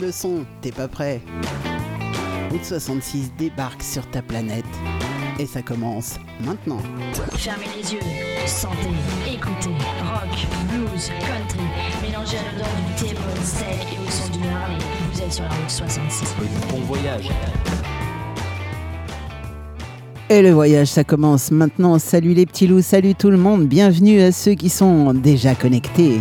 le son, t'es pas prêt Route 66 débarque sur ta planète et ça commence maintenant. Fermez les yeux, sentez, écoutez, rock, blues, country, mélangez à l'odeur du thé, steak et au son du Harley. Vous êtes sur la route 66. Bon voyage. Et le voyage, ça commence maintenant. Salut les petits loups, salut tout le monde. Bienvenue à ceux qui sont déjà connectés.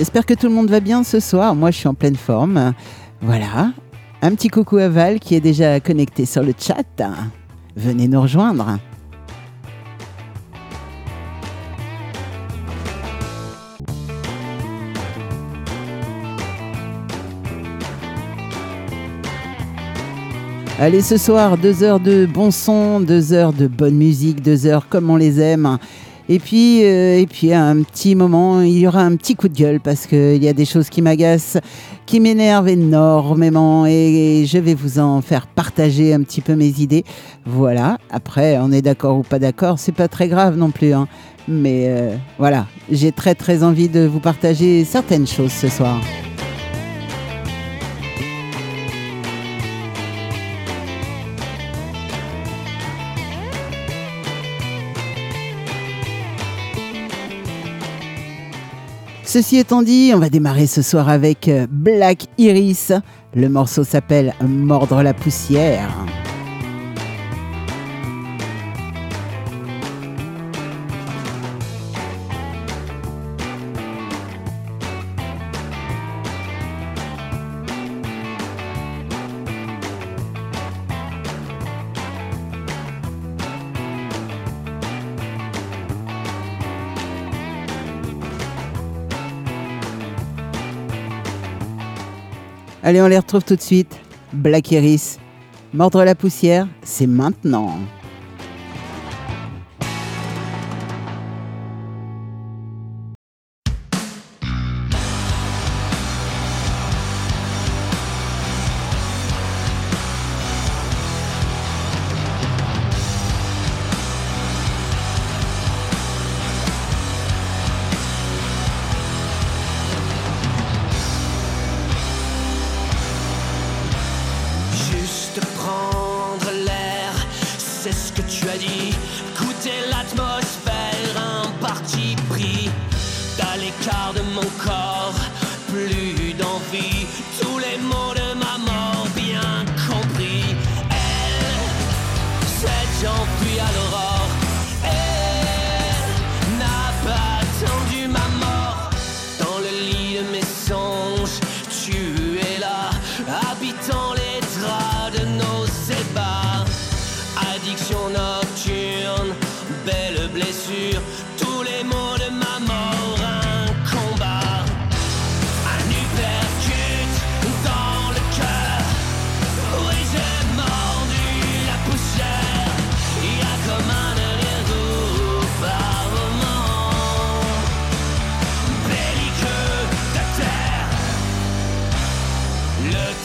J'espère que tout le monde va bien ce soir. Moi, je suis en pleine forme. Voilà. Un petit coucou à Val qui est déjà connecté sur le chat. Venez nous rejoindre. Allez, ce soir, deux heures de bon son, deux heures de bonne musique, deux heures comme on les aime. Et puis, euh, et puis, un petit moment, il y aura un petit coup de gueule parce qu'il y a des choses qui m'agacent, qui m'énervent énormément et, je vais vous en faire partager un petit peu mes idées. Voilà. Après, on est d'accord ou pas d'accord, c'est pas très grave non plus. Hein. Mais euh, voilà, j'ai très très envie de vous partager certaines choses ce soir. Ceci étant dit, on va démarrer ce soir avec euh, Black Iris. Le morceau s'appelle Mordre la poussière. Allez, on les retrouve tout de suite. Black Iris. Mordre la poussière, c'est maintenant.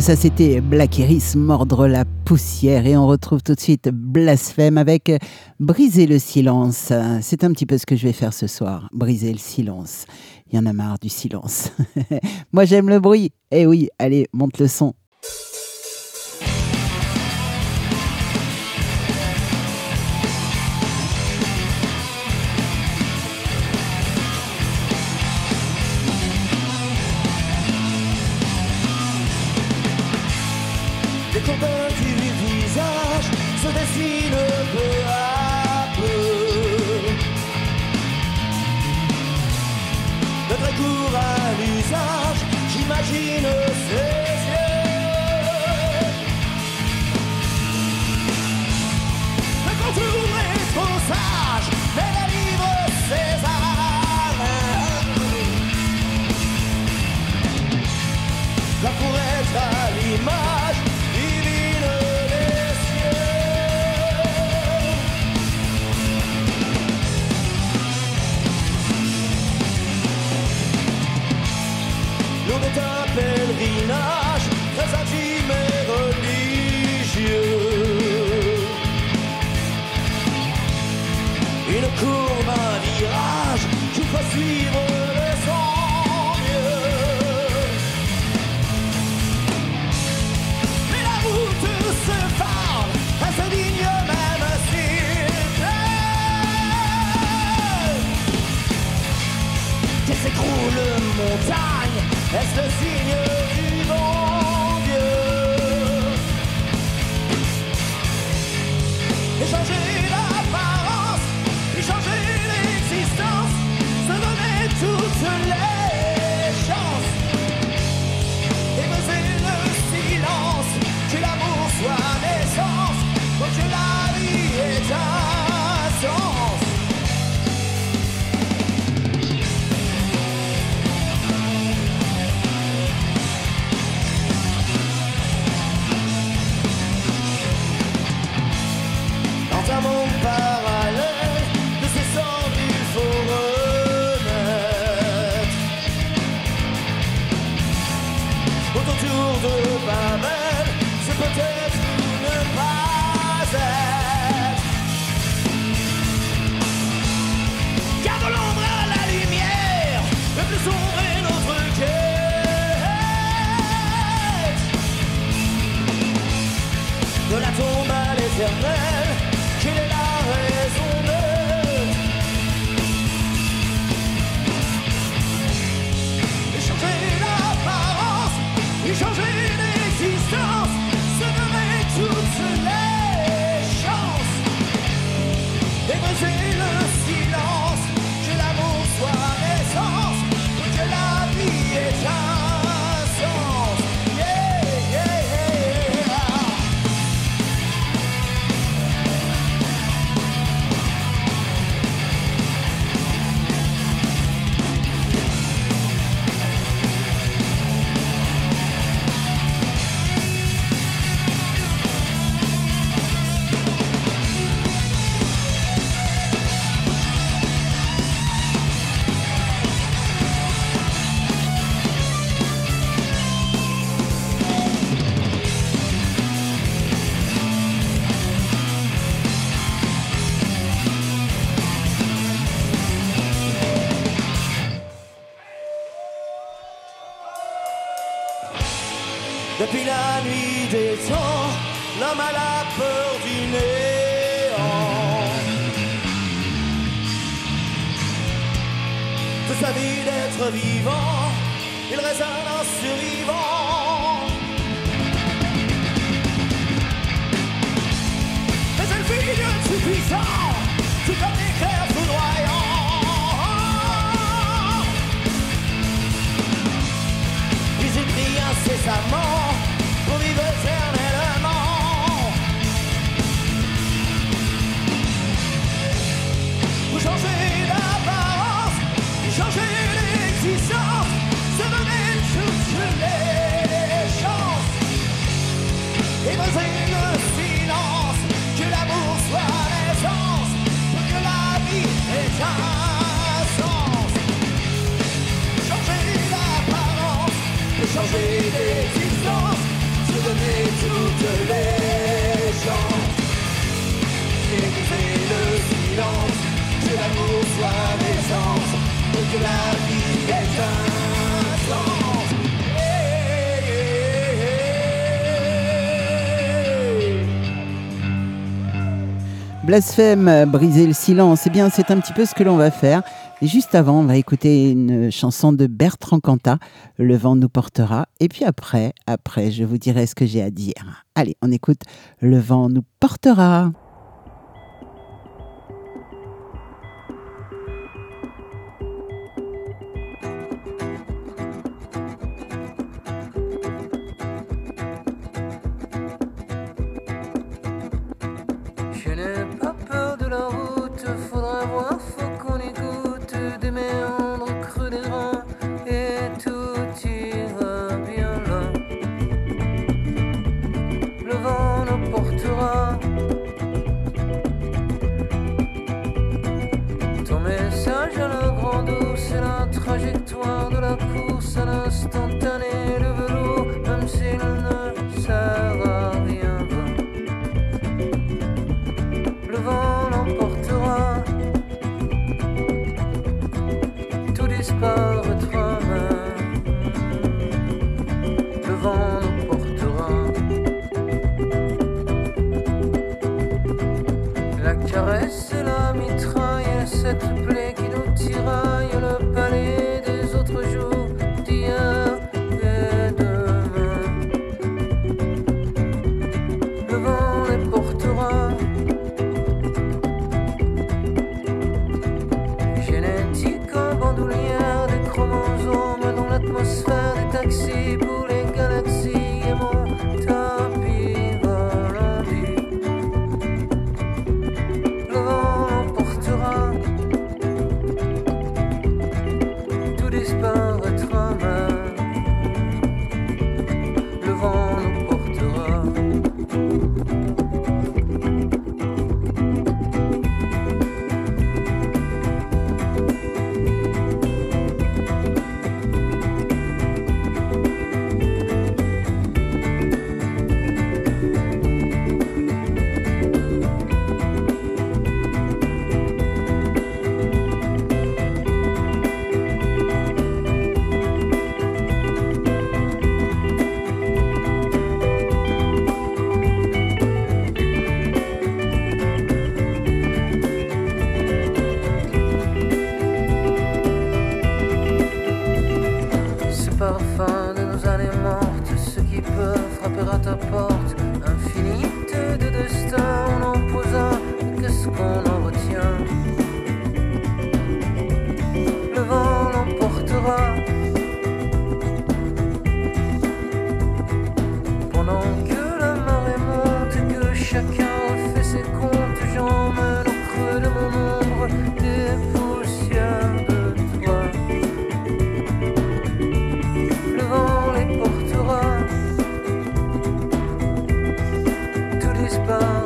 ça c'était Black Iris, Mordre la poussière. Et on retrouve tout de suite Blasphème avec Briser le silence. C'est un petit peu ce que je vais faire ce soir, briser le silence. Il y en a marre du silence. Moi j'aime le bruit. Eh oui, allez, monte le son. pèlerinage très intime et religieux. Une courbe, un virage qu'il faut suivre de son mieux. Mais la route se parle, elle se digne même s'il plaît. Des écroules montagnes, est-ce le ciel? Blasphème, briser le silence, eh bien c'est un petit peu ce que l'on va faire. Et juste avant, on va écouter une chanson de Bertrand Cantat, Le vent nous portera. Et puis après, après, je vous dirai ce que j'ai à dire. Allez, on écoute Le vent nous portera. goosebumps.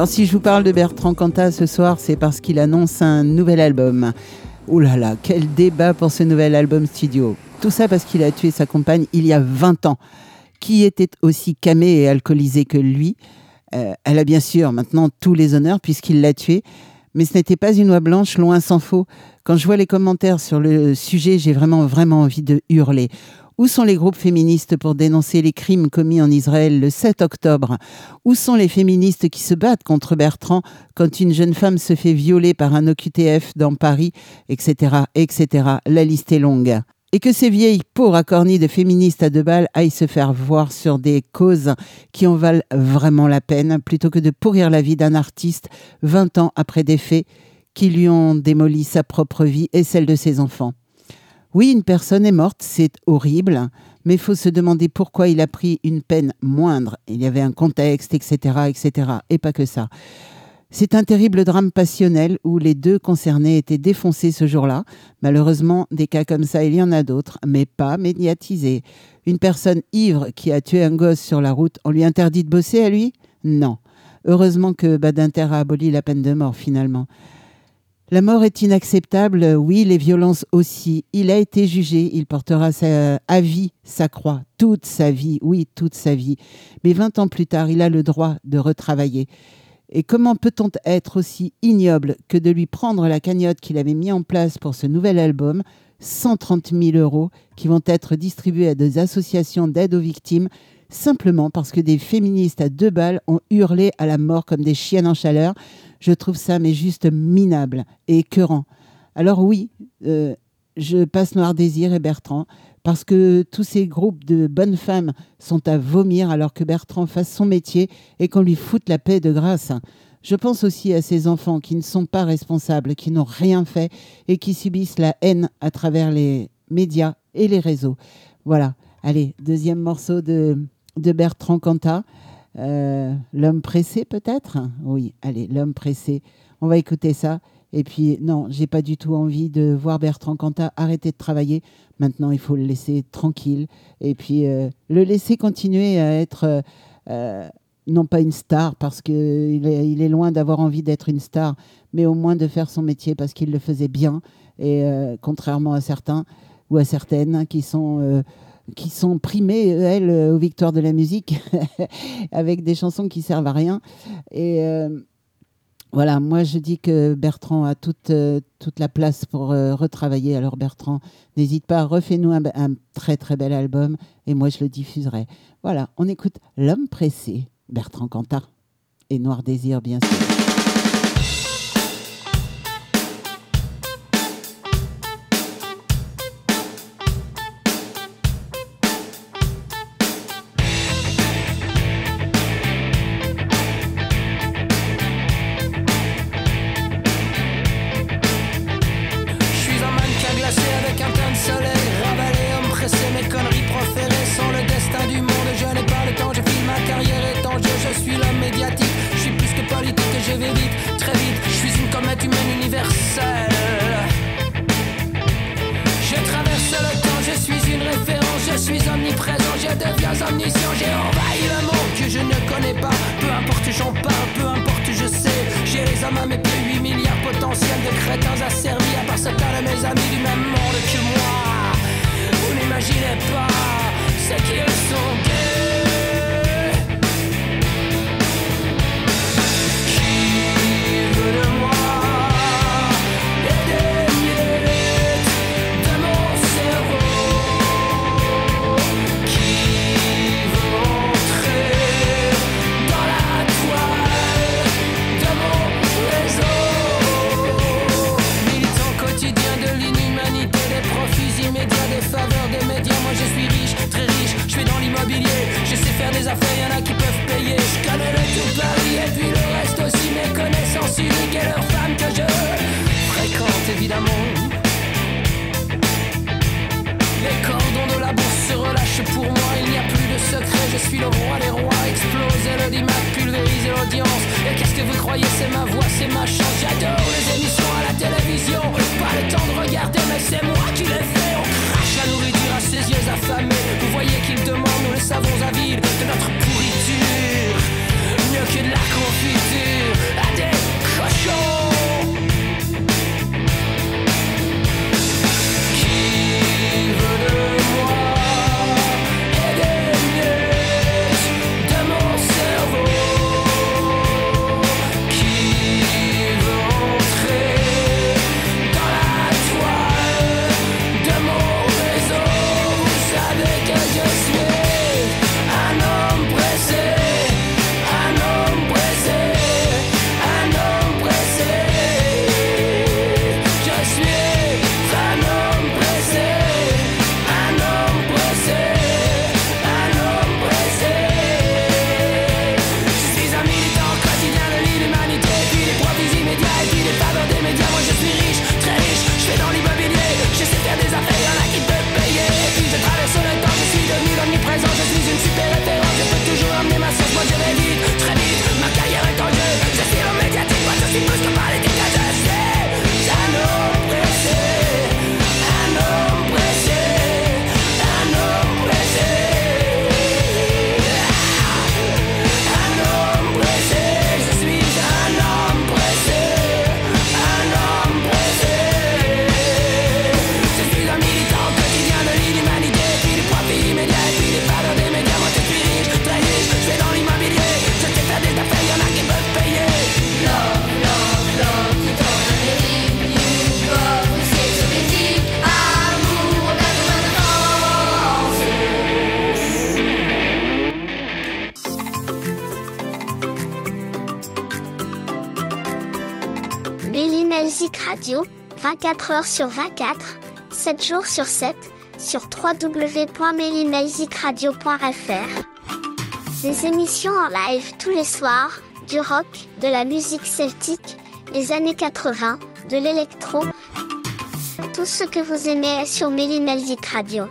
Alors si je vous parle de Bertrand Cantat ce soir, c'est parce qu'il annonce un nouvel album. Ouh là là, quel débat pour ce nouvel album studio. Tout ça parce qu'il a tué sa compagne il y a 20 ans, qui était aussi camée et alcoolisée que lui. Euh, elle a bien sûr maintenant tous les honneurs puisqu'il l'a tuée, mais ce n'était pas une oie blanche, loin s'en faut. Quand je vois les commentaires sur le sujet, j'ai vraiment, vraiment envie de hurler. Où sont les groupes féministes pour dénoncer les crimes commis en Israël le 7 octobre? Où sont les féministes qui se battent contre Bertrand quand une jeune femme se fait violer par un OQTF dans Paris, etc., etc. La liste est longue. Et que ces vieilles peaux racornies de féministes à deux balles aillent se faire voir sur des causes qui en valent vraiment la peine, plutôt que de pourrir la vie d'un artiste 20 ans après des faits qui lui ont démoli sa propre vie et celle de ses enfants? Oui, une personne est morte, c'est horrible, mais il faut se demander pourquoi il a pris une peine moindre. Il y avait un contexte, etc., etc., et pas que ça. C'est un terrible drame passionnel où les deux concernés étaient défoncés ce jour-là. Malheureusement, des cas comme ça, il y en a d'autres, mais pas médiatisés. Une personne ivre qui a tué un gosse sur la route, on lui interdit de bosser à lui? Non. Heureusement que Badinter a aboli la peine de mort finalement. La mort est inacceptable, oui, les violences aussi. Il a été jugé, il portera à vie sa croix, toute sa vie, oui, toute sa vie. Mais 20 ans plus tard, il a le droit de retravailler. Et comment peut-on être aussi ignoble que de lui prendre la cagnotte qu'il avait mis en place pour ce nouvel album, 130 000 euros, qui vont être distribués à des associations d'aide aux victimes, simplement parce que des féministes à deux balles ont hurlé à la mort comme des chiennes en chaleur Je trouve ça mais juste minable et écœurant. Alors oui, euh, je passe Noir Désir et Bertrand, parce que tous ces groupes de bonnes femmes sont à vomir alors que Bertrand fasse son métier et qu'on lui foute la paix de grâce. Je pense aussi à ces enfants qui ne sont pas responsables, qui n'ont rien fait et qui subissent la haine à travers les médias et les réseaux. Voilà. Allez, deuxième morceau de, de Bertrand Cantat. Euh, l'homme pressé peut-être? Oui, allez, l'homme pressé. On va écouter ça. Et puis, non, j'ai pas du tout envie de voir Bertrand Cantat arrêter de travailler. Maintenant, il faut le laisser tranquille. Et puis, euh, le laisser continuer à être, euh, non pas une star, parce qu'il est, il est loin d'avoir envie d'être une star, mais au moins de faire son métier parce qu'il le faisait bien. Et contrairement à certains ou à certaines qui sont. Euh, qui sont primées, elles, aux victoires de la musique, avec des chansons qui servent à rien. Et, euh, voilà, moi je dis que Bertrand a toute, euh, toute la place pour euh, retravailler. Alors Bertrand, n'hésite pas, refais-nous un, un très très bel album et moi je le diffuserai. Voilà, on écoute L'homme pressé, Bertrand Cantat et Noir Désir bien sûr. sur 24, 7 jours sur 7, sur www.melimagicradio.fr. Des émissions en live tous les soirs, du rock, de la musique celtique, les années 80, de l'électro. Tout ce que vous aimez sur Melly Radio.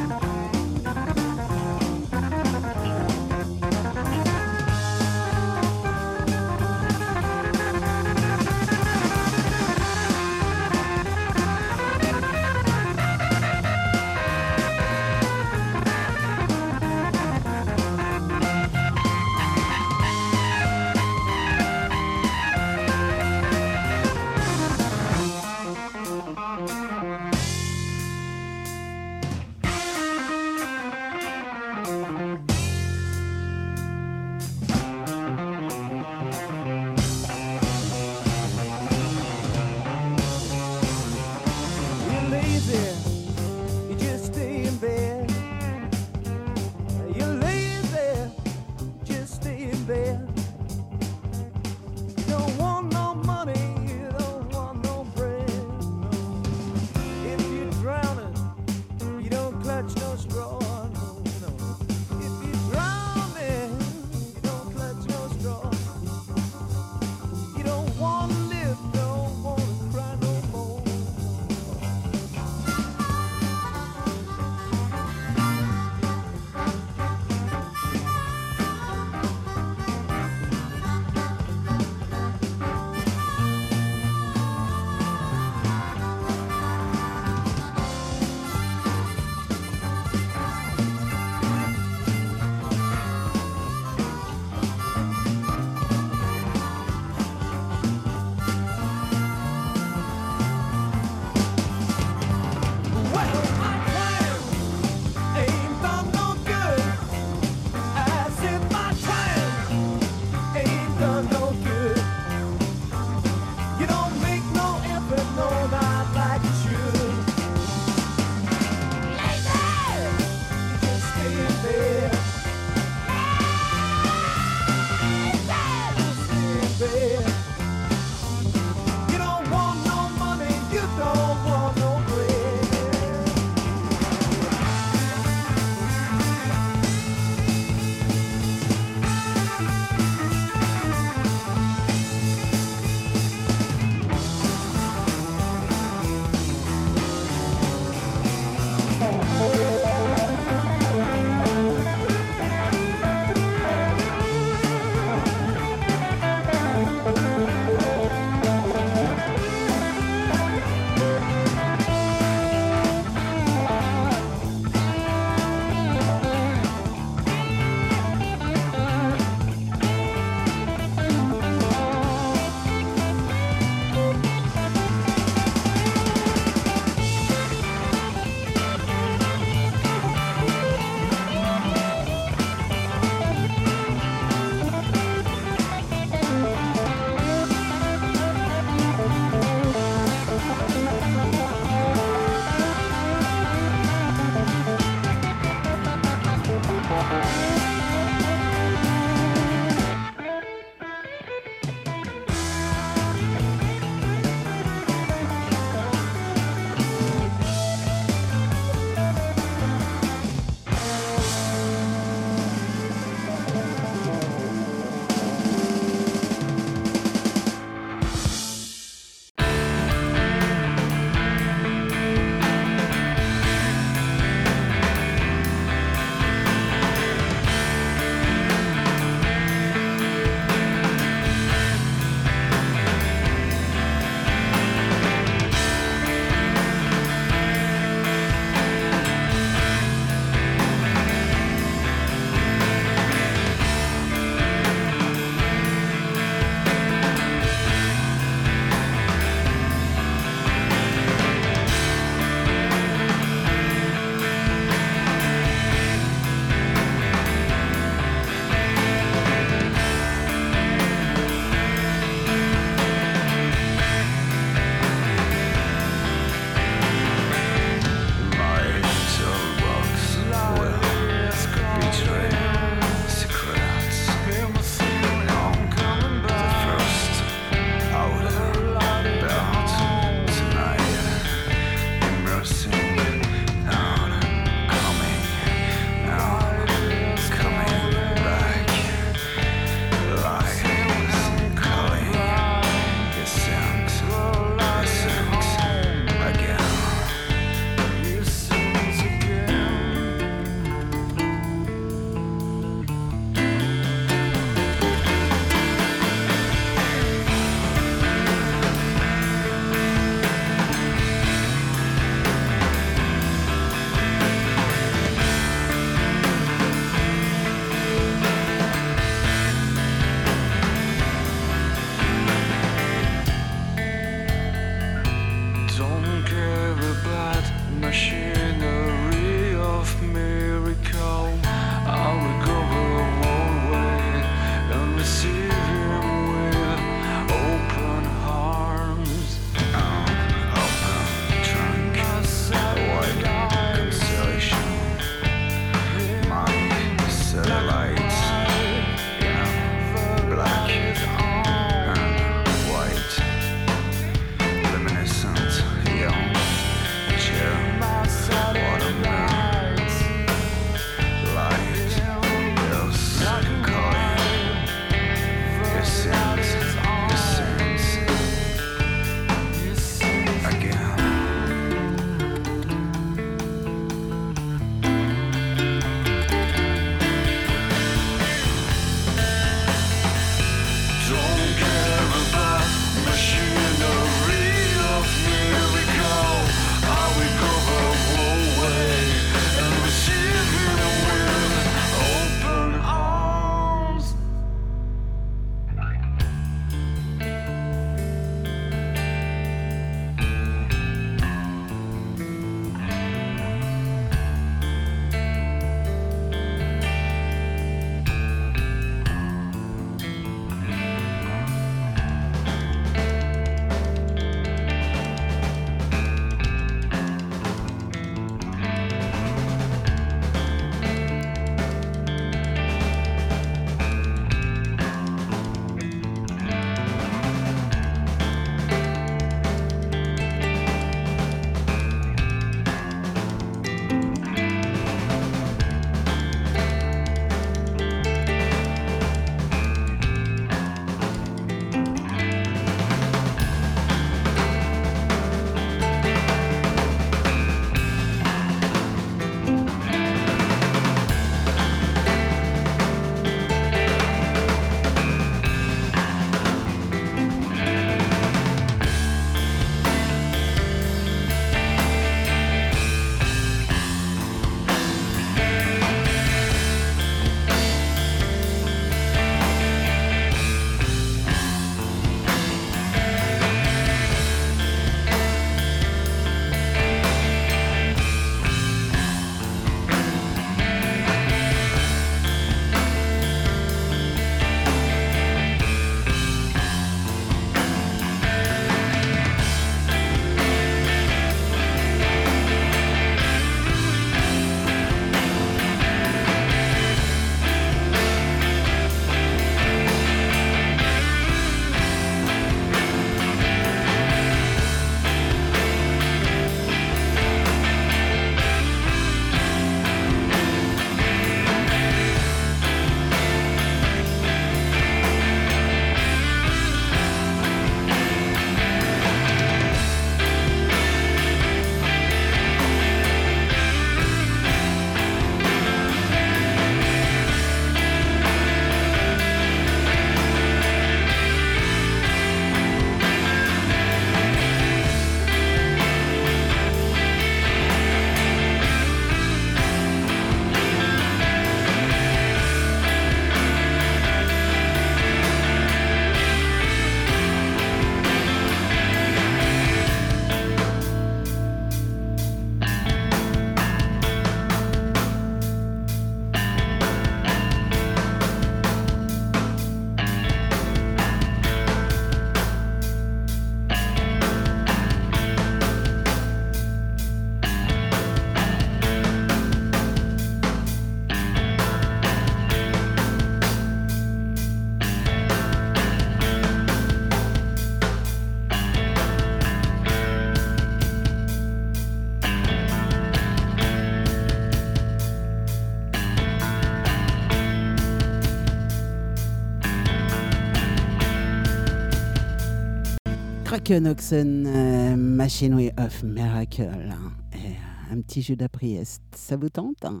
Kraken Oxen, euh, Machinery of Miracle. hein. Et, euh, un petit jeu d'aprieste, ça vous tente hein?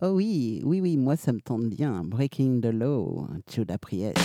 Oh oui, oui, oui, moi ça me tente bien. Breaking the Law, jeu d'aprieste.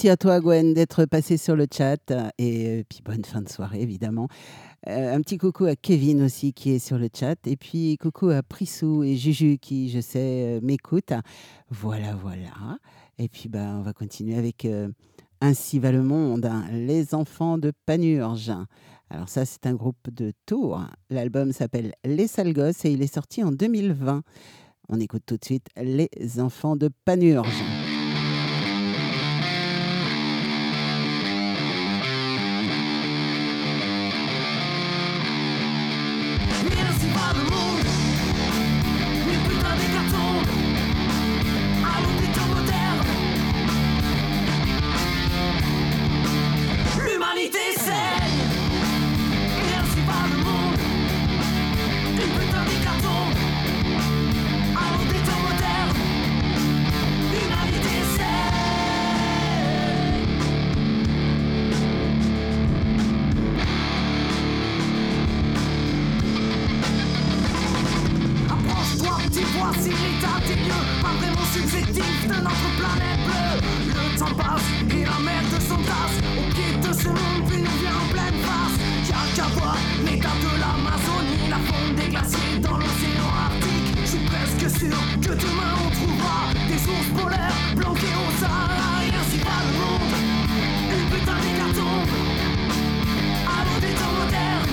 Merci à toi Gwen d'être passé sur le chat et euh, puis bonne fin de soirée évidemment. Euh, un petit coucou à Kevin aussi qui est sur le chat et puis coucou à Prissou et Juju qui je sais euh, m'écoutent. Voilà voilà. Et puis bah on va continuer avec Ainsi va le monde, hein, les enfants de Panurge. Alors ça c'est un groupe de Tours. L'album s'appelle Les sales gosses et il est sorti en 2020. On écoute tout de suite Les enfants de Panurge. Monde puis nous vient en pleine face Y'a qu'à voir l'état de l'Amazonie La fonte des glaciers dans l'océan Arctique. Je suis presque sûr que demain on trouvera Des ours polaires planqués au Sahara. Et ainsi va le monde. Une putain d'hécatombe À des temps modernes.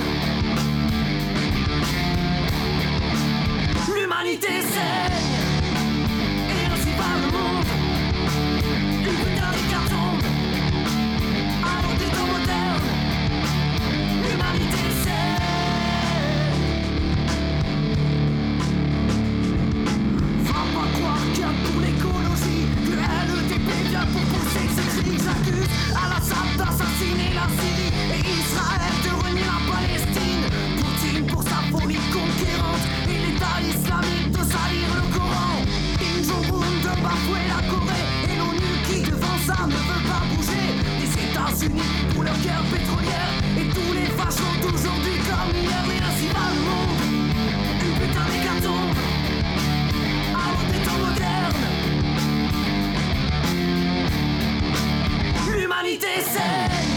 L'humanité saigne d'assassiner la Syrie et Israël de renier la Palestine. Poutine pour sa folie conquérante et l'État islamique de salir le Coran. Kim Jong-un de bafouer la Corée et l'ONU qui devant ça ne veut pas bouger. Les États-Unis pour leur guerre pétrolière et tous les fachos d'aujourd'hui comme hier. mi desen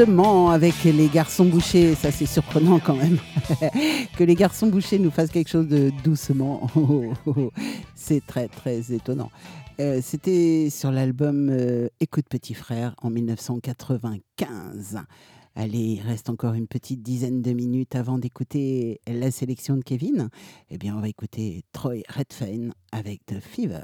Avec les garçons bouchés. Ça, c'est surprenant quand même. que les garçons bouchés nous fassent quelque chose de doucement. c'est très, très étonnant. Euh, C'était sur l'album euh, Écoute Petit Frère en 1995. Allez, il reste encore une petite dizaine de minutes avant d'écouter la sélection de Kevin. Eh bien, on va écouter Troy Redfane avec The Fever.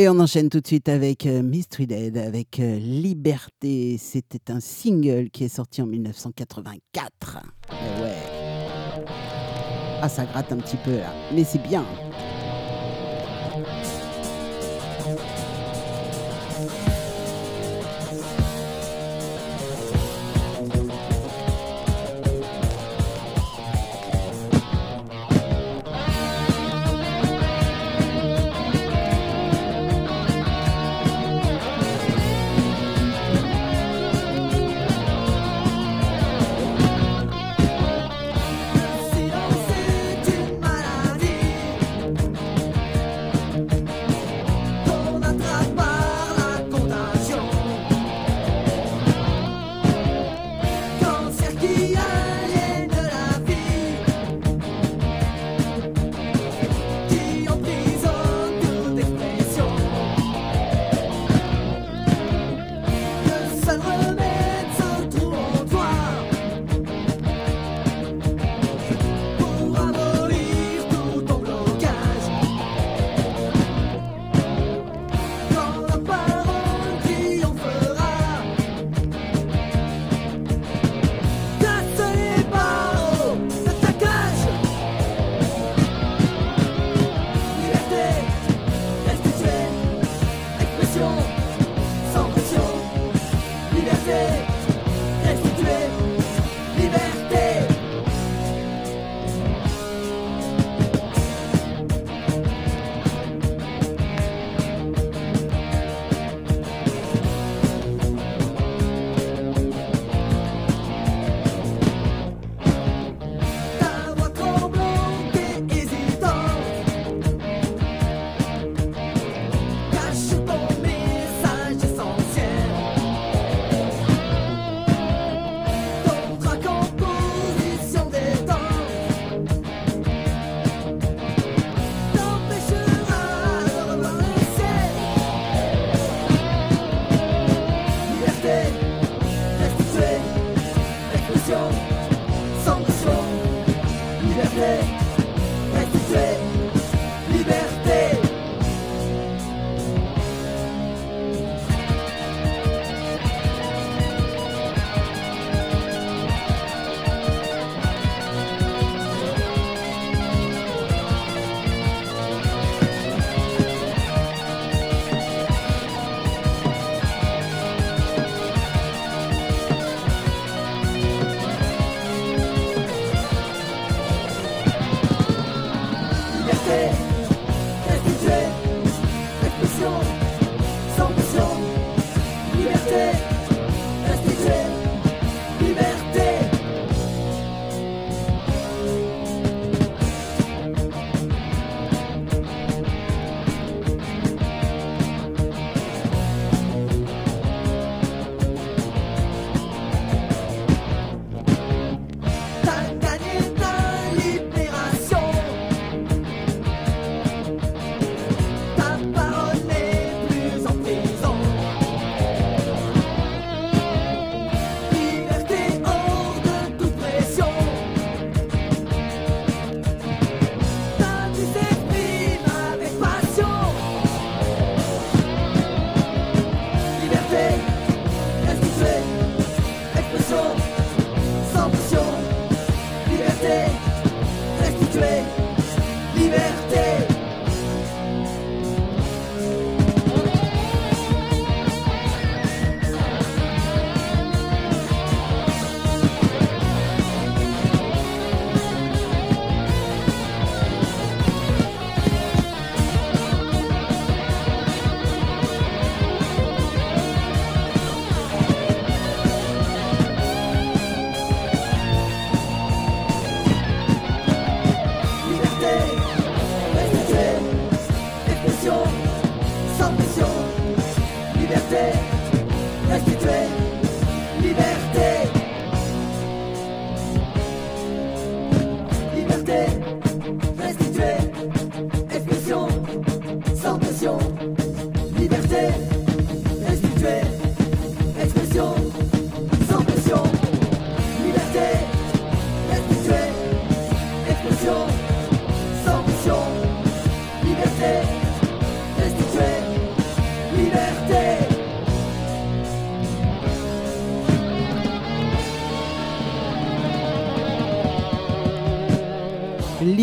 Et on enchaîne tout de suite avec euh, Mistreated, avec euh, Liberté. C'était un single qui est sorti en 1984. Eh ouais. Ah, ça gratte un petit peu là. Mais c'est bien.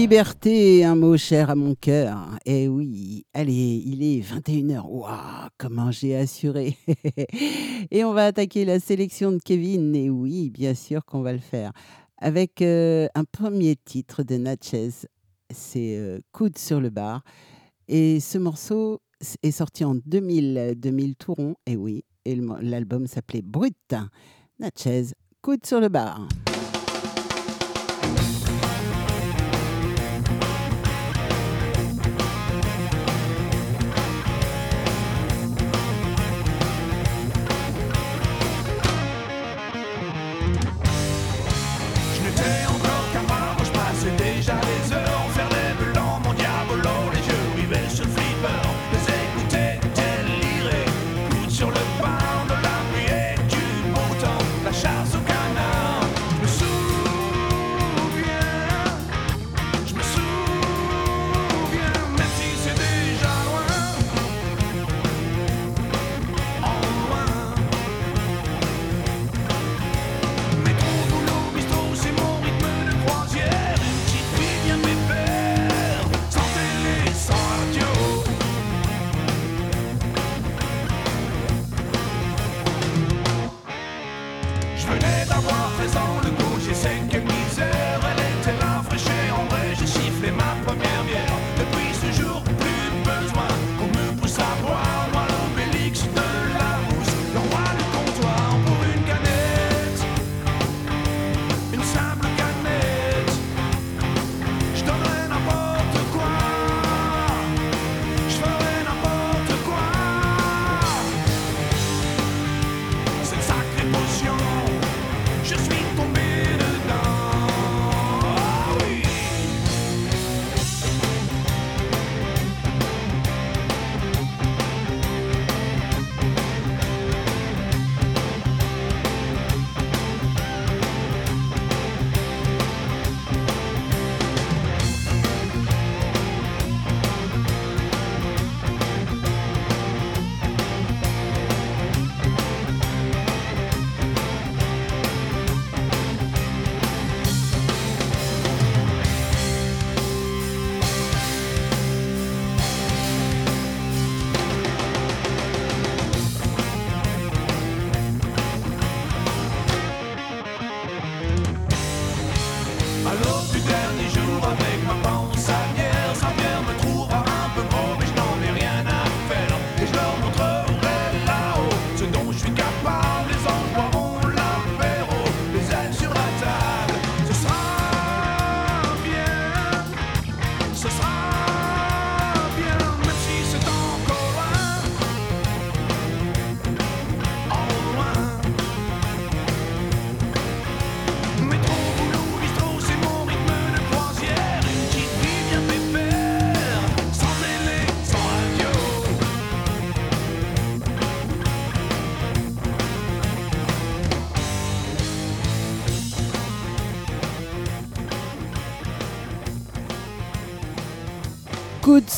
liberté, un mot cher à mon cœur. Eh oui, allez, il est 21h. Waouh, comment j'ai assuré. et on va attaquer la sélection de Kevin. Et oui, bien sûr qu'on va le faire. Avec euh, un premier titre de Natchez, c'est euh, Coude sur le bar. Et ce morceau est sorti en 2000, 2000 Touron. Et oui, et l'album s'appelait Brut. Natchez, Coude sur le bar.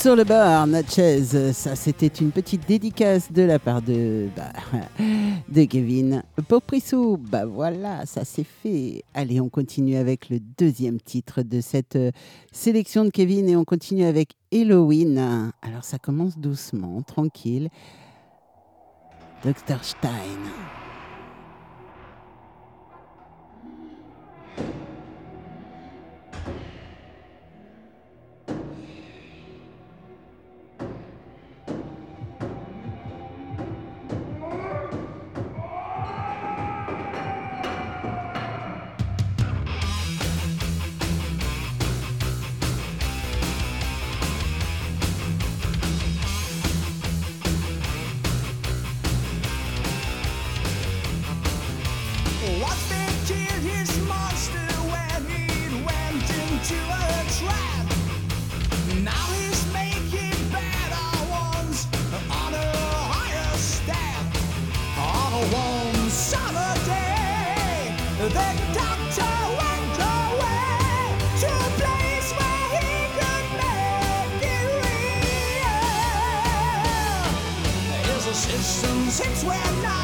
sur le bar, Natchez. Euh, ça, c'était une petite dédicace de la part de, bah, de Kevin Poprissou. Bah voilà, ça c'est fait. Allez, on continue avec le deuxième titre de cette euh, sélection de Kevin et on continue avec Halloween. Alors ça commence doucement, tranquille. Dr. Stein. We're not.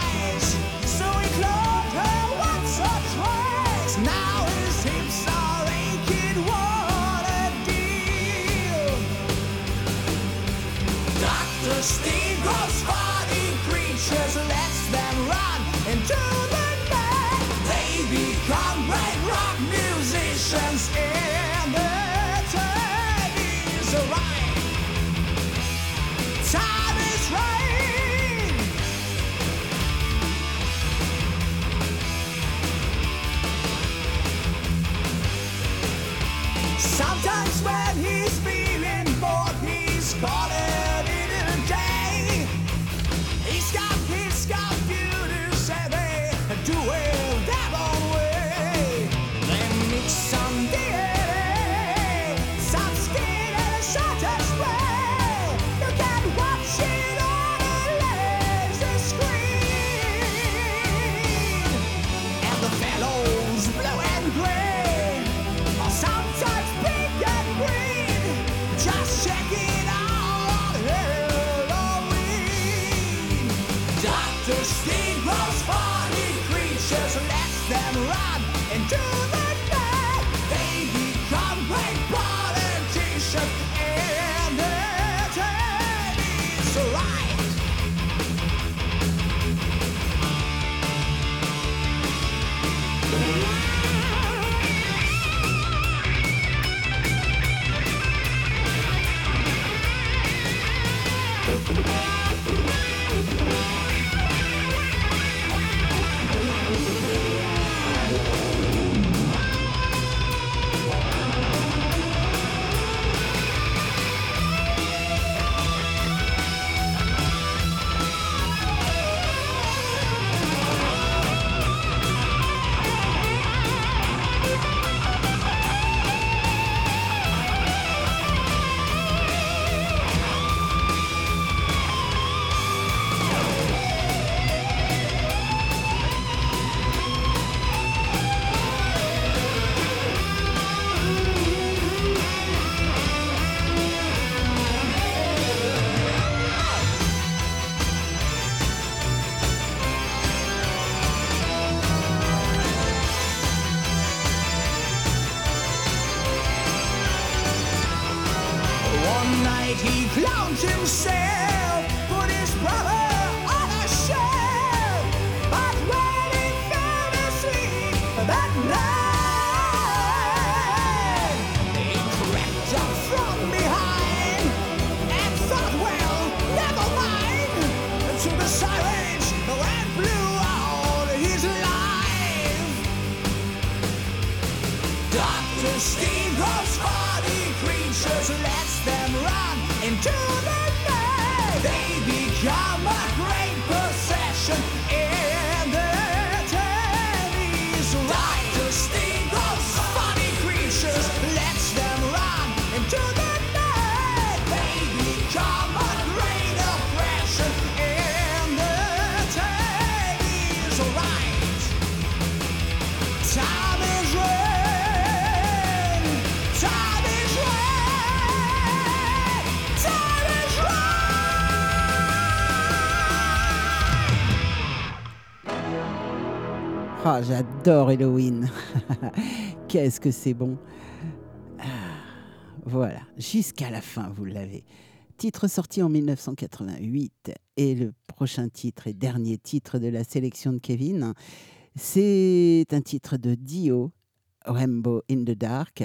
Ah, j'adore Halloween. Qu'est-ce que c'est bon. Ah, voilà, jusqu'à la fin, vous l'avez. Titre sorti en 1988 et le prochain titre et dernier titre de la sélection de Kevin, c'est un titre de Dio, Rainbow in the Dark,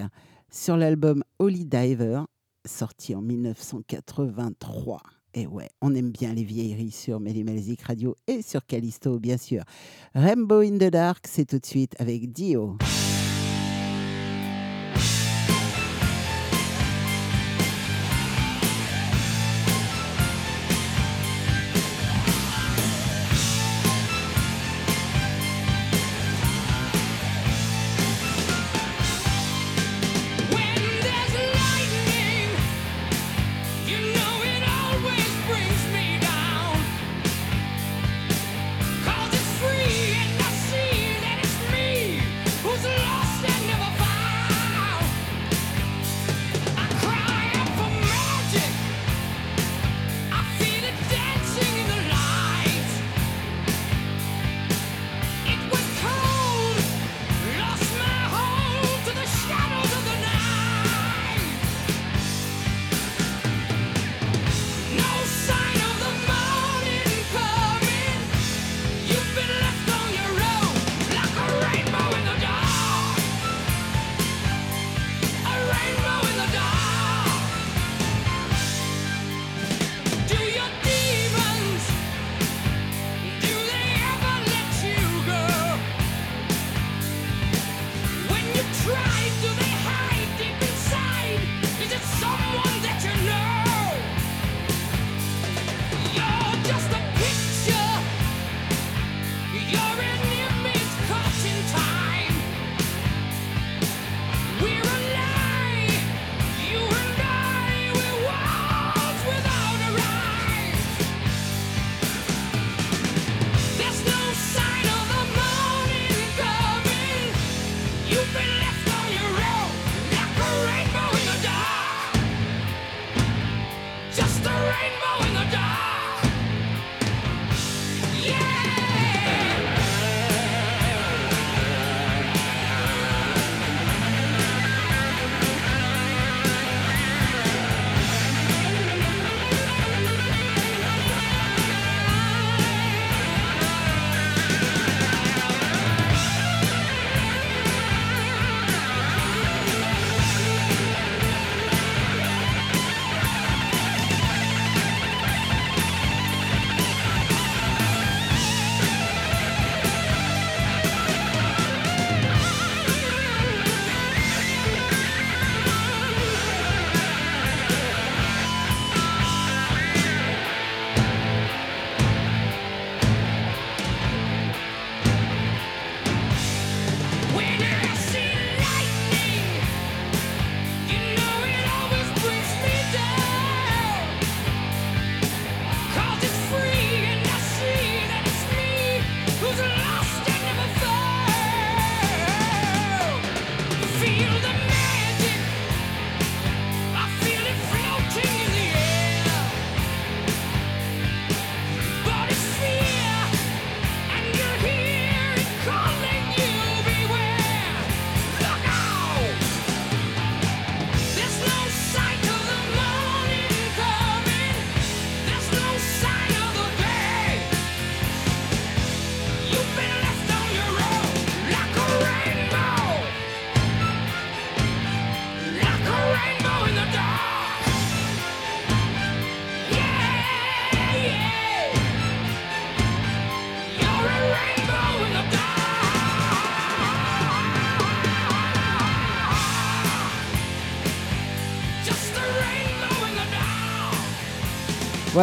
sur l'album Holy Diver, sorti en 1983. Et ouais, on aime bien les vieilleries sur Mélimelzik Radio et sur Callisto, bien sûr. Rainbow in the Dark, c'est tout de suite avec Dio.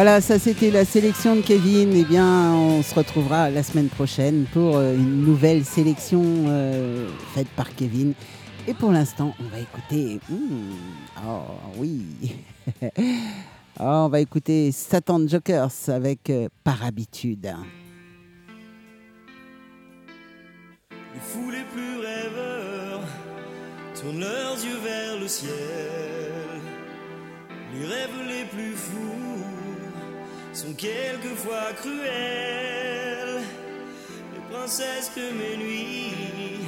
Voilà, ça c'était la sélection de Kevin. Eh bien, on se retrouvera la semaine prochaine pour euh, une nouvelle sélection euh, faite par Kevin. Et pour l'instant, on va écouter. Hmm, oh oui. Oh, on va écouter Satan Jokers avec euh, Par habitude. Les fous les plus rêveurs tournent leurs yeux vers le ciel. Les rêves les plus fous sont quelquefois cruels. Les princesses de mes nuits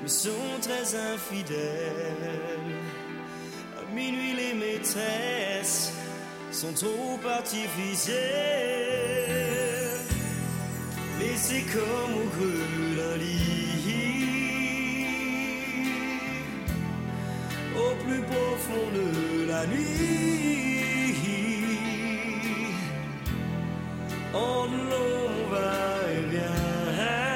me sont très infidèles. À minuit, les maîtresses sont trop artificielles. Mais c'est comme au creux lit, au plus profond de la nuit. on over vient.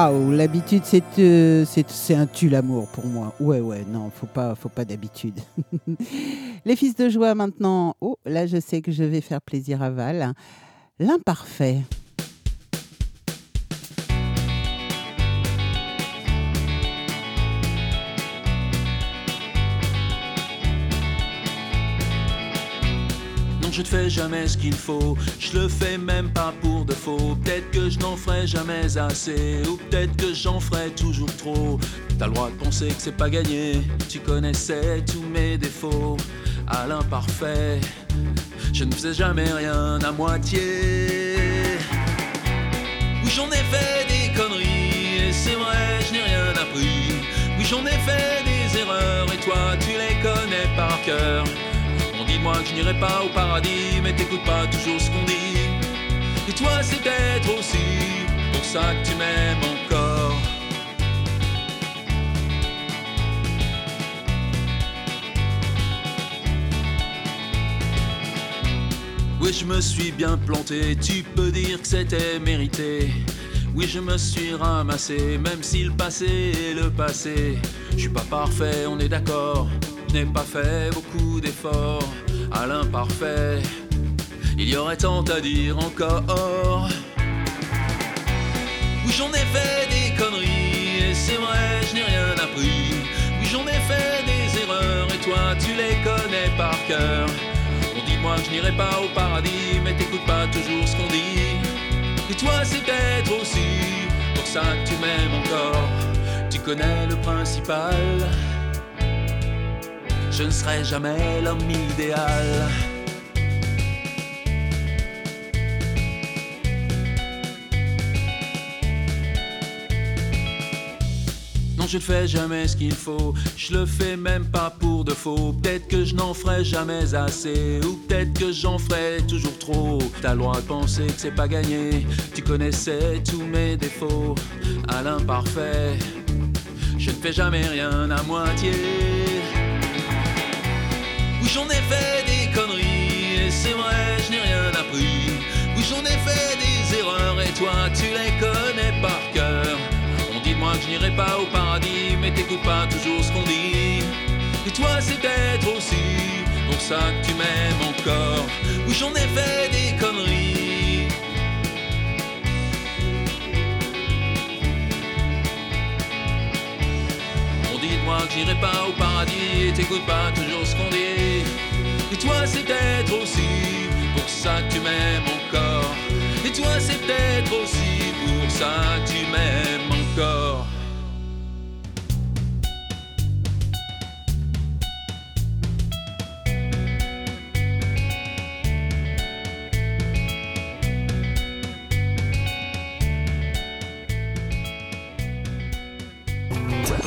Waouh, l'habitude, c'est euh, c'est un tue l'amour pour moi. Ouais, ouais, non, faut pas, faut pas d'habitude. Les fils de joie maintenant. Oh, là, je sais que je vais faire plaisir à Val. L'imparfait. Non, je ne fais jamais ce qu'il faut, je le fais même pas pour de faux. Peut-être je n'en ferai jamais assez, ou peut-être que j'en ferai toujours trop. T'as le droit de penser que c'est pas gagné, tu connaissais tous mes défauts. À l'imparfait, je ne faisais jamais rien à moitié. Oui, j'en ai fait des conneries, et c'est vrai, je n'ai rien appris. Oui, j'en ai fait des erreurs, et toi, tu les connais par cœur. On dit moi que je n'irai pas au paradis, mais t'écoutes pas toujours ce qu'on dit. Et toi, c'est peut-être aussi pour ça que tu m'aimes encore. Oui, je me suis bien planté, tu peux dire que c'était mérité. Oui, je me suis ramassé, même si le passé est le passé. Je suis pas parfait, on est d'accord. Je n'ai pas fait beaucoup d'efforts à l'imparfait. Il y aurait tant à dire encore. Oui, j'en ai fait des conneries, et c'est vrai, je n'ai rien appris. Oui, j'en ai fait des erreurs, et toi, tu les connais par cœur. On dit moi je n'irai pas au paradis, mais t'écoutes pas toujours ce qu'on dit. Et toi, c'est peut-être aussi pour ça que tu m'aimes encore. Tu connais le principal. Je ne serai jamais l'homme idéal. Je ne fais jamais ce qu'il faut, je le fais même pas pour de faux. Peut-être que je n'en ferai jamais assez, ou peut-être que j'en ferai toujours trop. T'as le droit de penser que c'est pas gagné, tu connaissais tous mes défauts. À l'imparfait, je ne fais jamais rien à moitié. Oui, j'en ai fait des conneries, et c'est vrai, je n'ai rien appris. Oui, j'en ai fait des erreurs, et toi, tu les connais. Que je n'irai pas au paradis, mais t'écoutes pas toujours ce qu'on dit. Et toi, c'est peut-être aussi pour ça que tu m'aimes encore. Oui, j'en ai fait des conneries. On dit moi que j'irai pas au paradis et t'écoutes pas toujours ce qu'on dit. Et toi c'est peut-être aussi pour ça que tu m'aimes encore. Et toi c'est peut-être aussi pour ça que tu m'aimes encore.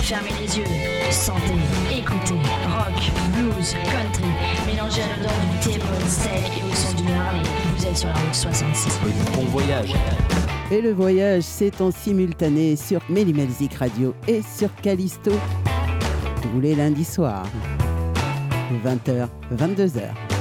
Fermez les yeux, sentez, écoutez, rock, blues, country, mélangez à l'odeur du thé, steak et au son du Harley. Vous êtes sur la route 66. Bon voyage. Et le voyage, c'est en simultané sur Mélimelzik Radio et sur Callisto. Tous les lundis soirs, 20h, 22h.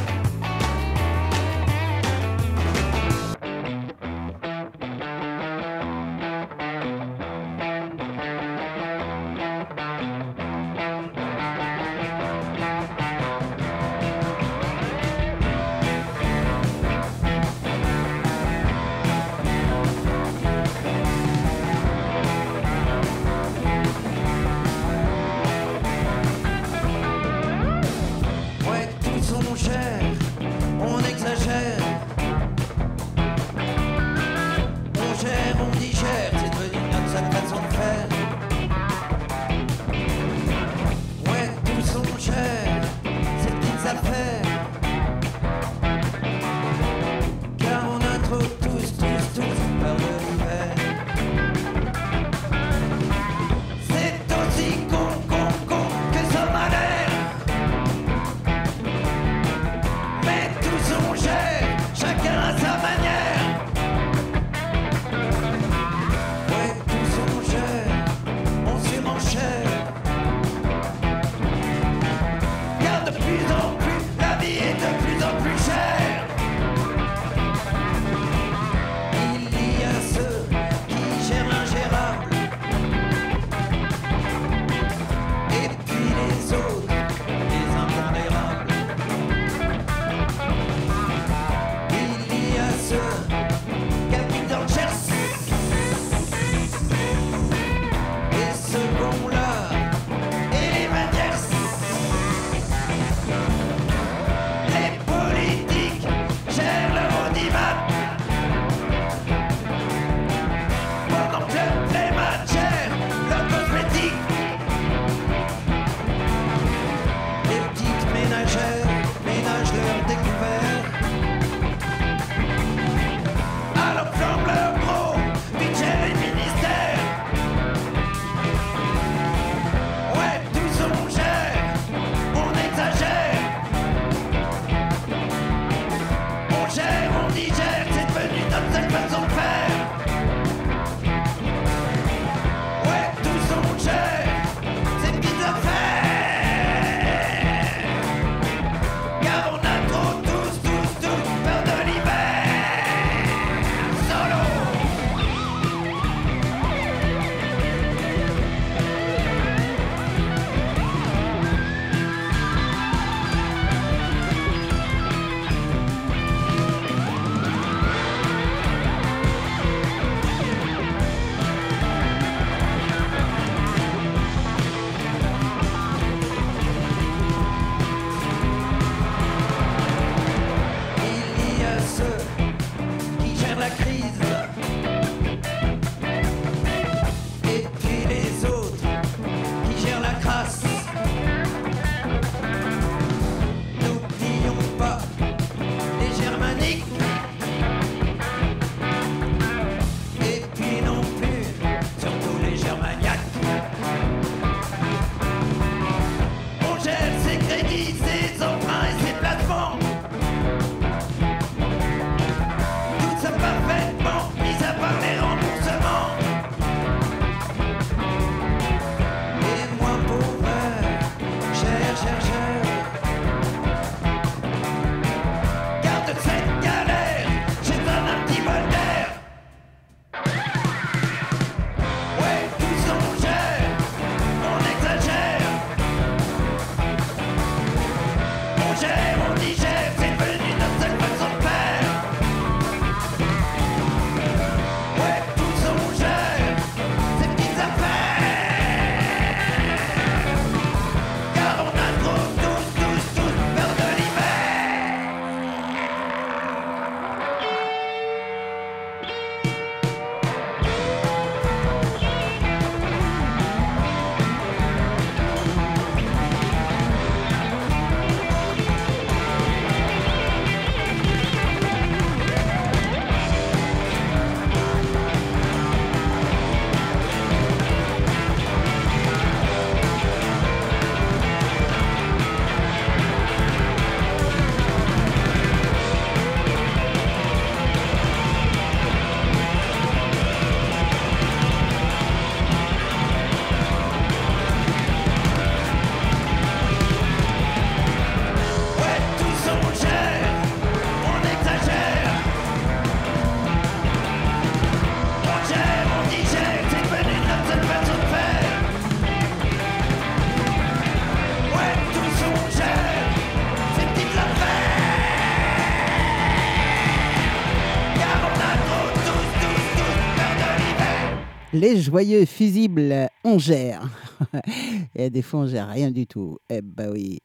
Les joyeux fusibles, on gère. Et des fois, on gère rien du tout. Eh bah oui.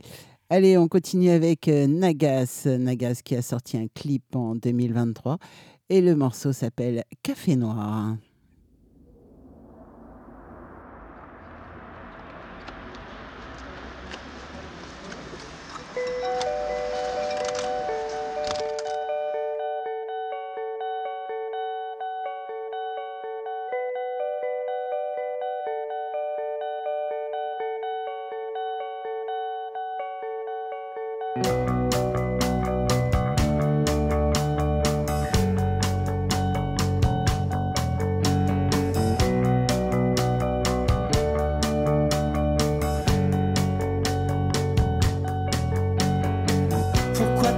Allez, on continue avec euh, Nagas. Nagas qui a sorti un clip en 2023. Et le morceau s'appelle Café Noir.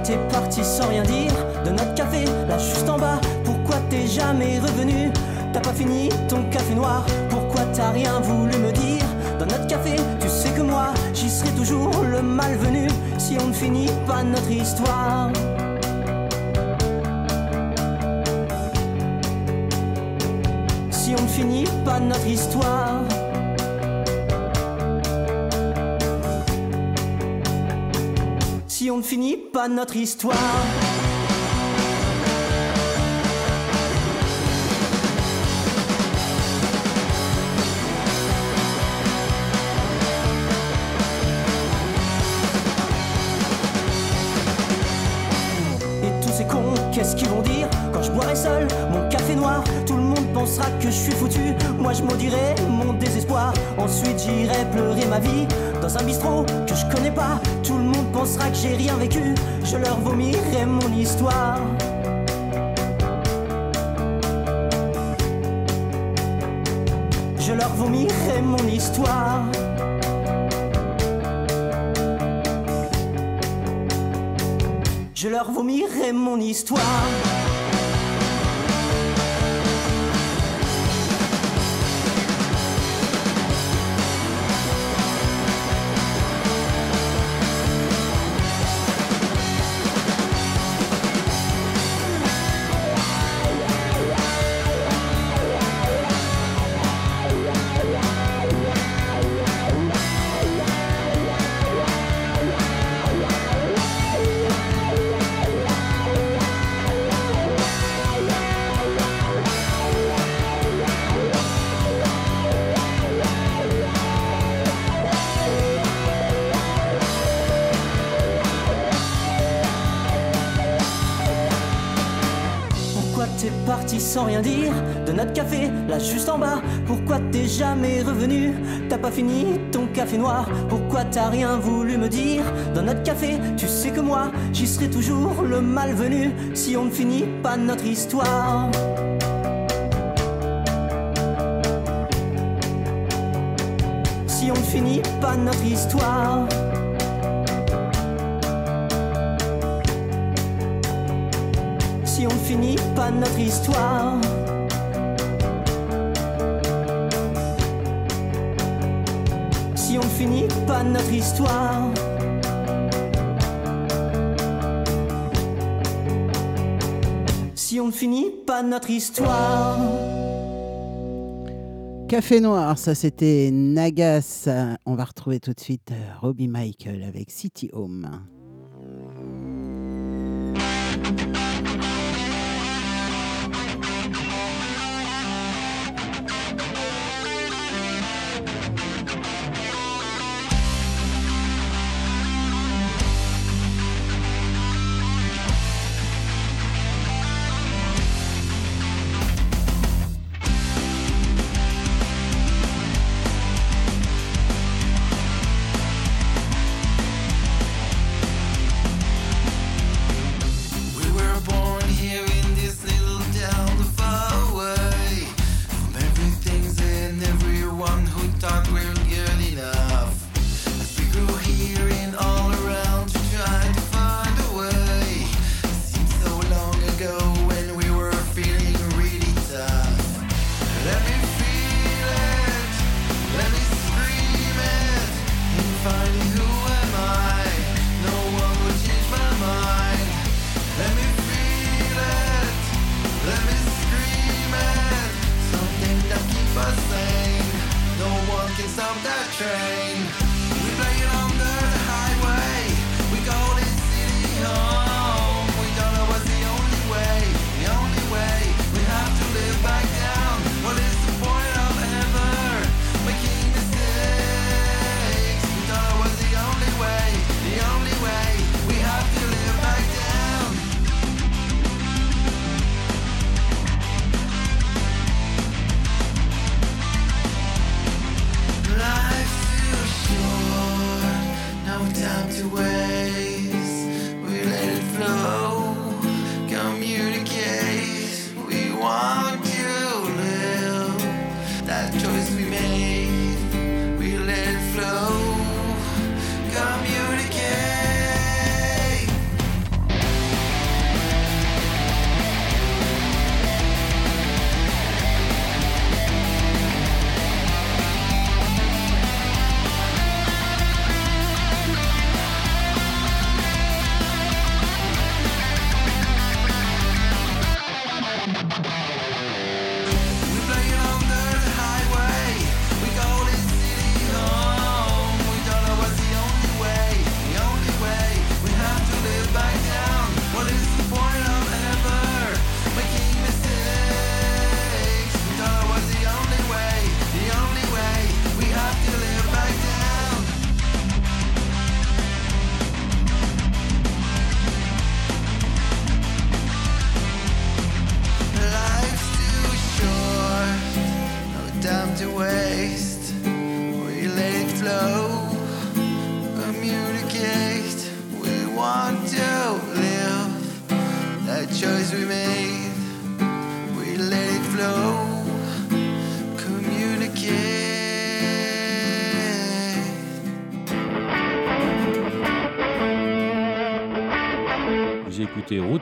T'es parti sans rien dire. De notre café là juste en bas. Pourquoi t'es jamais revenu? T'as pas fini ton café noir. Pourquoi t'as rien voulu me dire? Dans notre café, tu sais que moi j'y serai toujours le malvenu Si on ne finit pas notre histoire. Si on ne finit pas notre histoire ne finit pas notre histoire. Et tous ces cons, qu'est-ce qu'ils vont dire Quand je boirai seul mon café noir Tout le monde pensera que je suis foutu. Moi je maudirai mon désespoir. Ensuite j'irai pleurer ma vie Dans un bistrot que je connais pas pensera que j'ai rien vécu Je leur vomirai mon histoire Je leur vomirai mon histoire Je leur vomirai mon histoire. Jamais revenu. T'as pas fini ton café noir. Pourquoi t'as rien voulu me dire dans notre café? Tu sais que moi j'y serai toujours le malvenu Si on ne finit pas notre histoire. Si on ne finit pas notre histoire. Si on ne finit pas notre histoire. Notre histoire. Si on ne finit pas notre histoire. Café Noir, ça c'était Nagas. On va retrouver tout de suite euh, Robbie Michael avec City Home. train.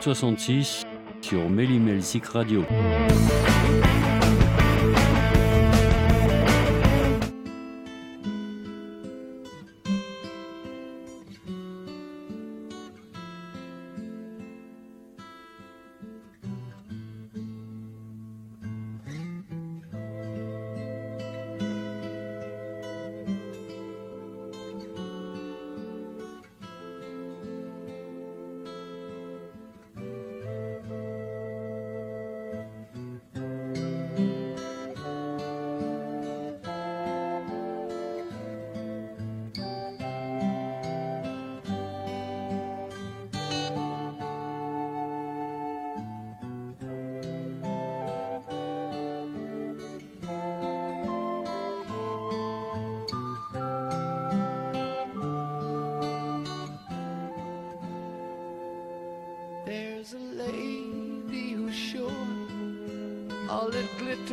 1966 sur Mélimelzik Radio.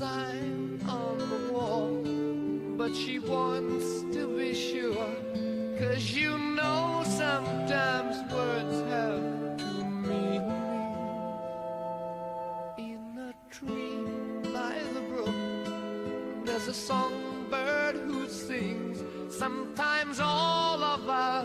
sign on the wall, but she wants to be sure. Cause you know sometimes words have two meanings. In a tree by the brook, there's a songbird who sings. Sometimes all of our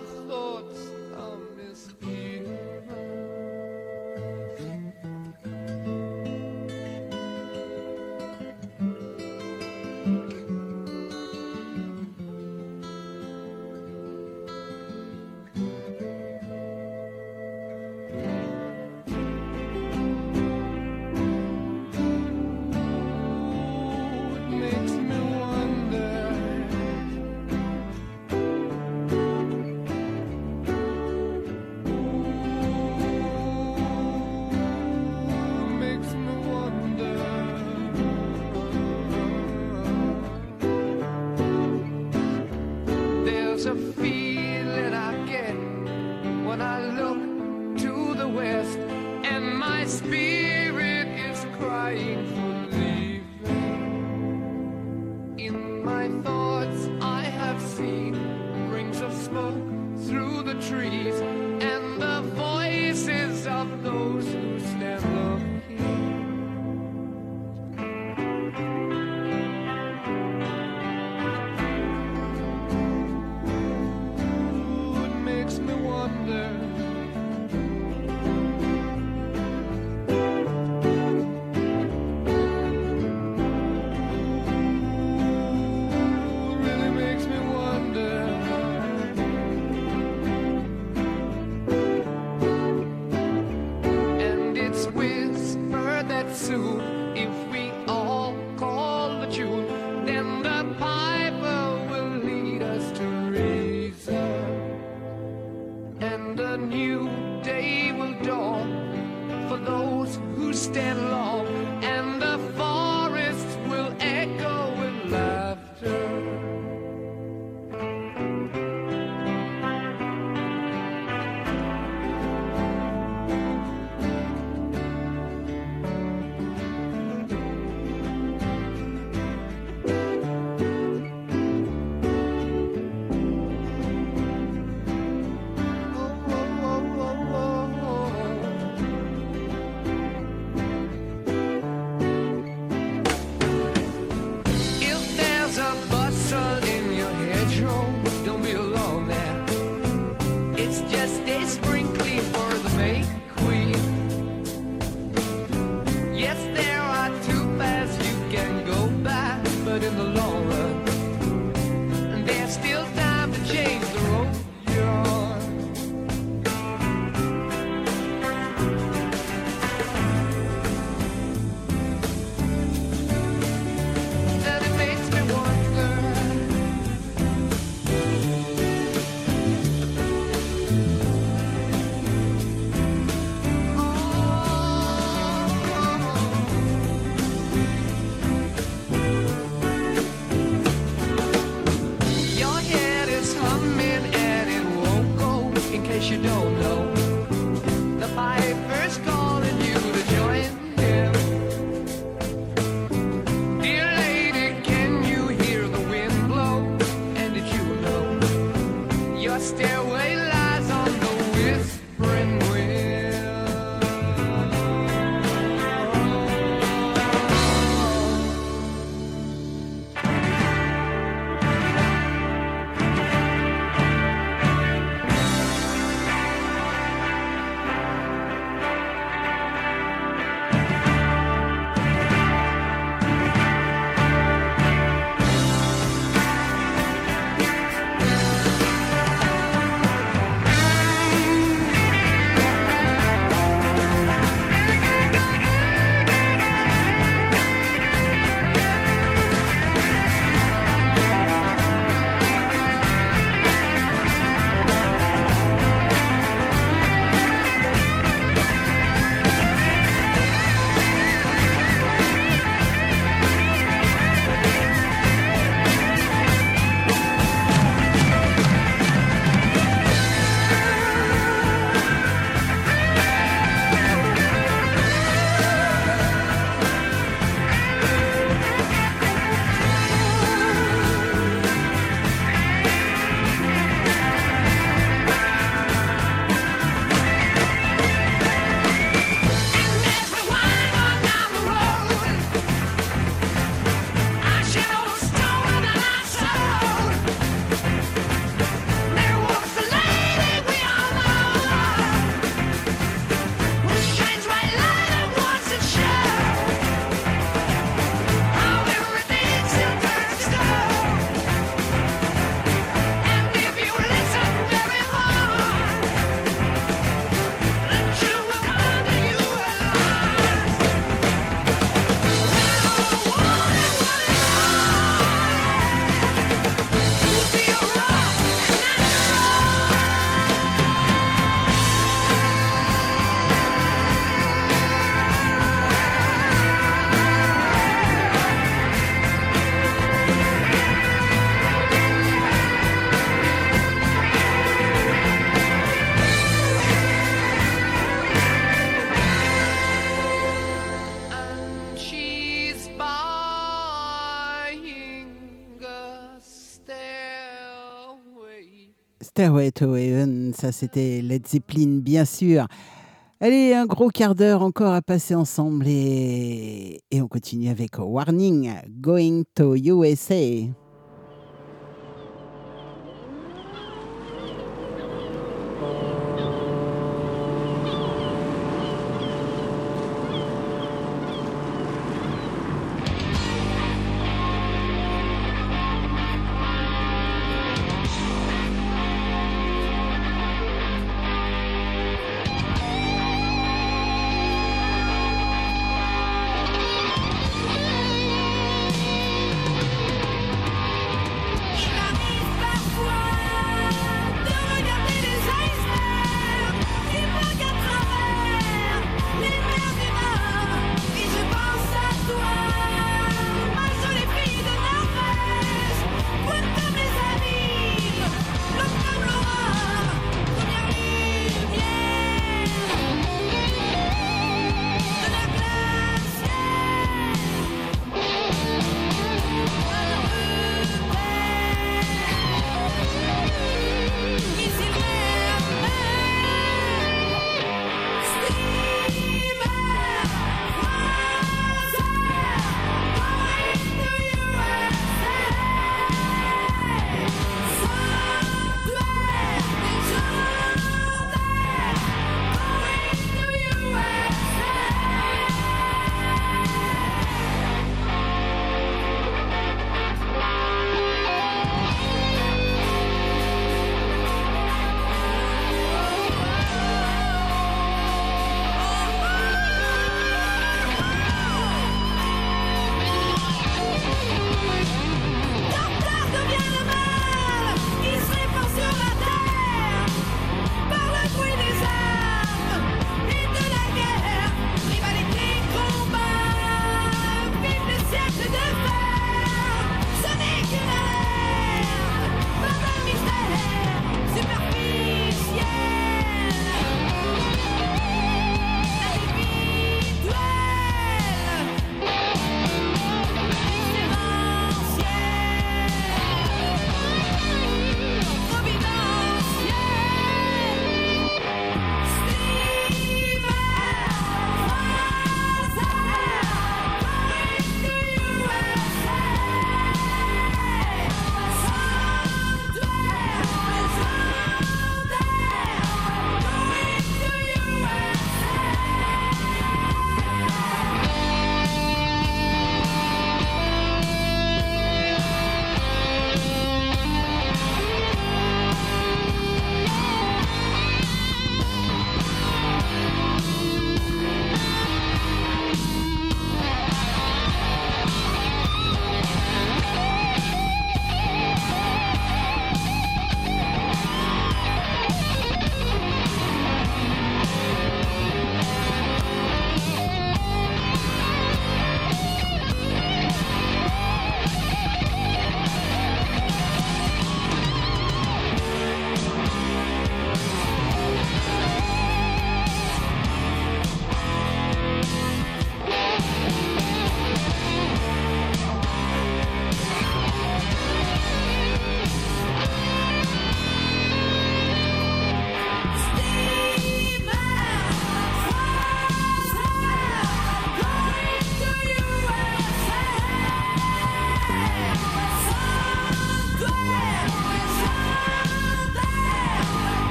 Stairway to Heaven, ça c'était Led Zeppelin, bien sûr. Allez, un gros quart d'heure encore à passer ensemble et, et on continue avec Warning, Going to USA.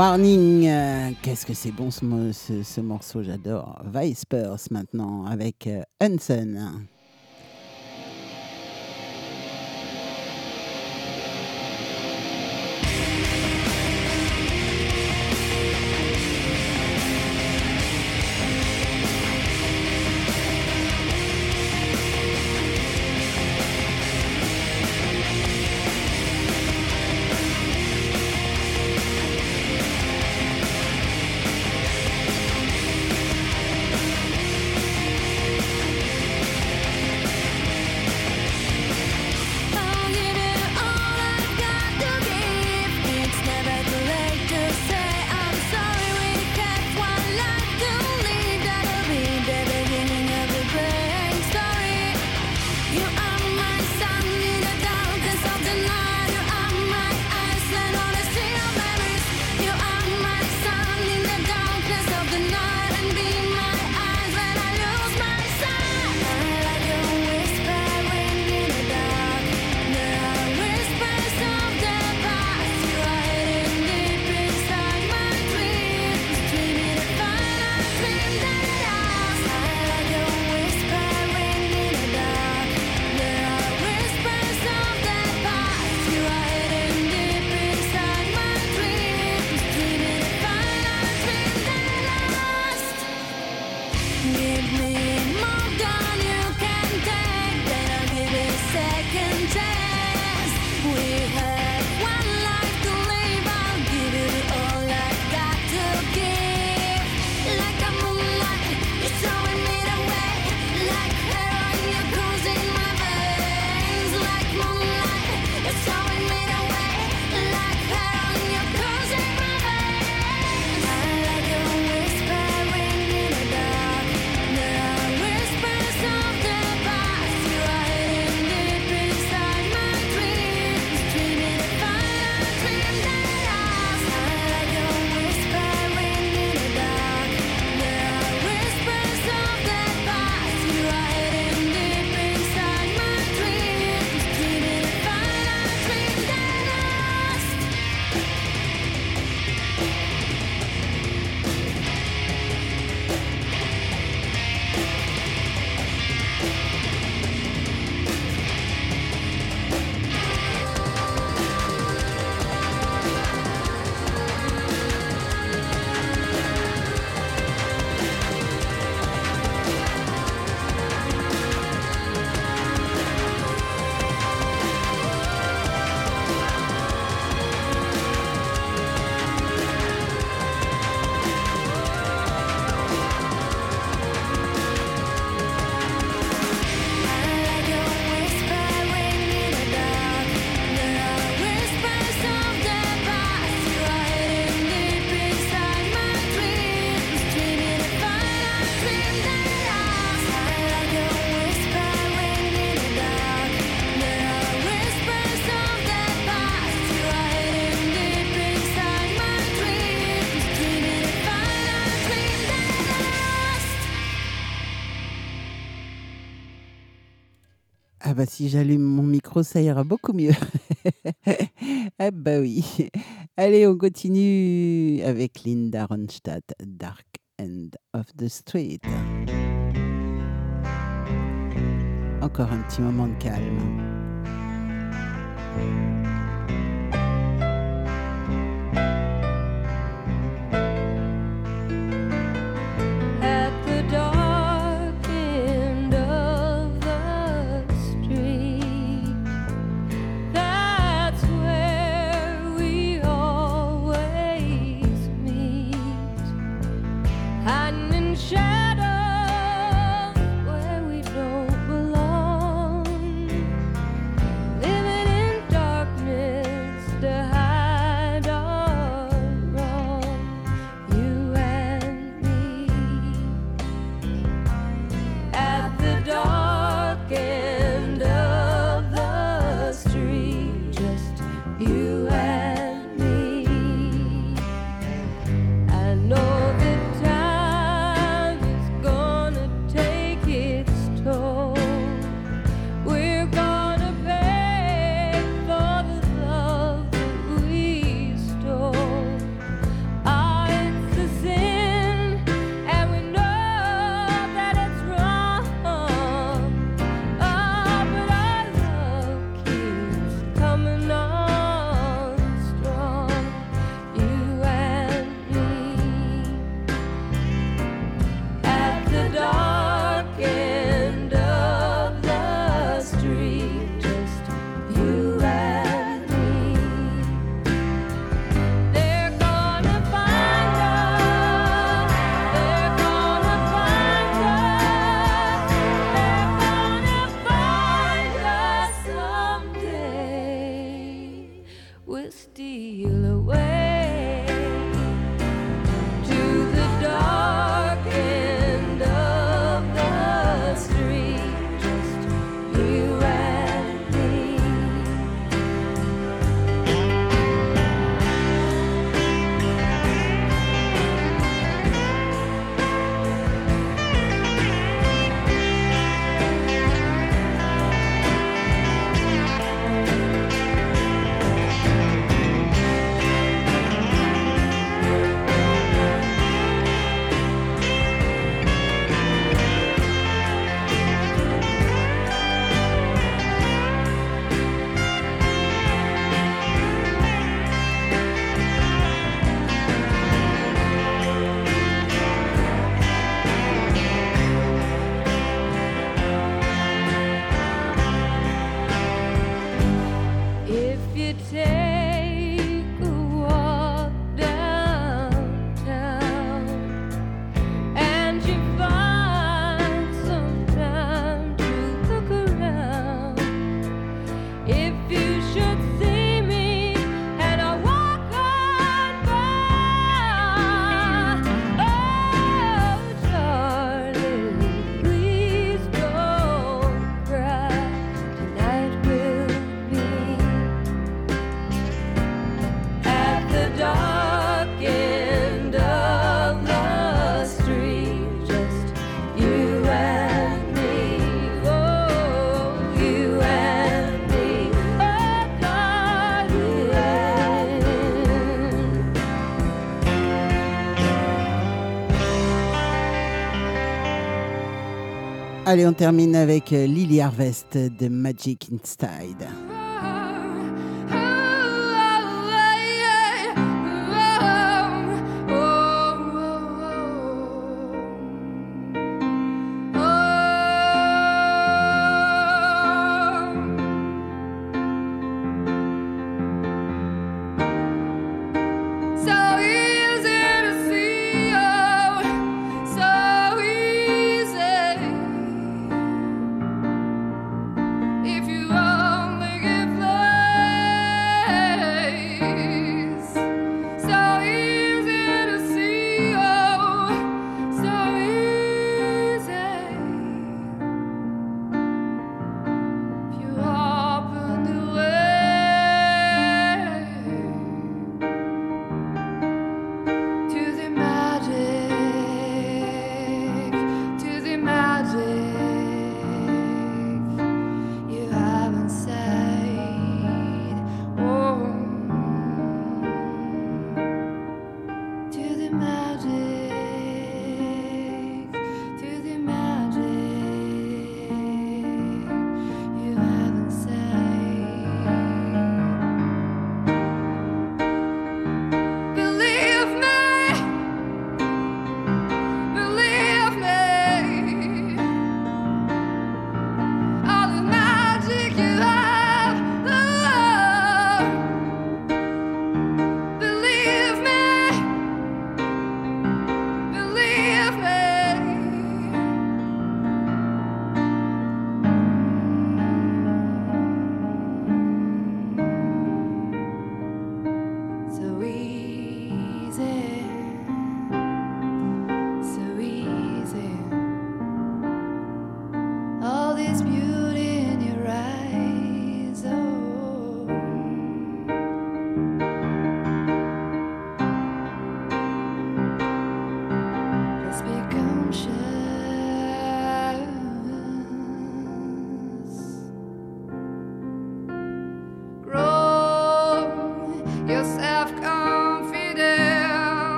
Warning, euh, qu'est-ce que c'est bon ce, morceau, j'adore. Vipers maintenant avec euh, Hanson. Bah, si j'allume mon micro, ça ira beaucoup mieux. ah bah oui. Allez, on continue avec Linda Ronstadt, Dark End of the Street. Encore un petit moment de calme. Allez, on termine avec euh, Lily Harvest de Magic Inside.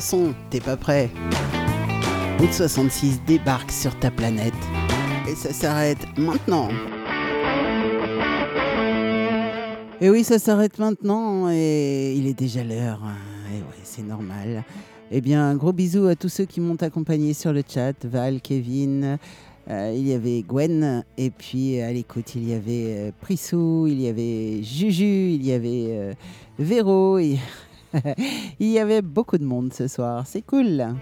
Son, t'es pas prêt Route 66 débarque sur ta planète. Et ça s'arrête maintenant. Et oui, ça s'arrête maintenant et il est déjà l'heure. Et ouais, c'est normal. Eh bien, un gros bisou à tous ceux qui m'ont accompagné sur le chat. Val, Kevin, euh, il y avait Gwen, et puis à l'écoute, il y avait euh, Prissou, il y avait Juju, il y avait euh, Véro. et- il y avait beaucoup de monde ce soir. C'est cool.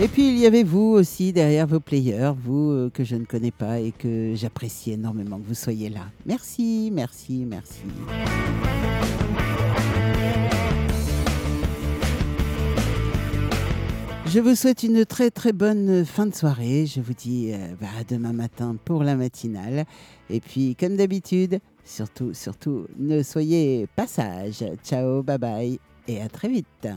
Et puis il y avait vous aussi derrière vos players, vous euh, que je ne connais pas et que j'apprécie énormément que vous soyez là. Merci, merci, merci. Je vous souhaite une très très bonne fin de soirée. Je vous dis euh, bah, à demain matin pour la matinale. Et puis comme d'habitude, surtout, surtout, ne soyez pas sages. Ciao, bye bye et à très vite.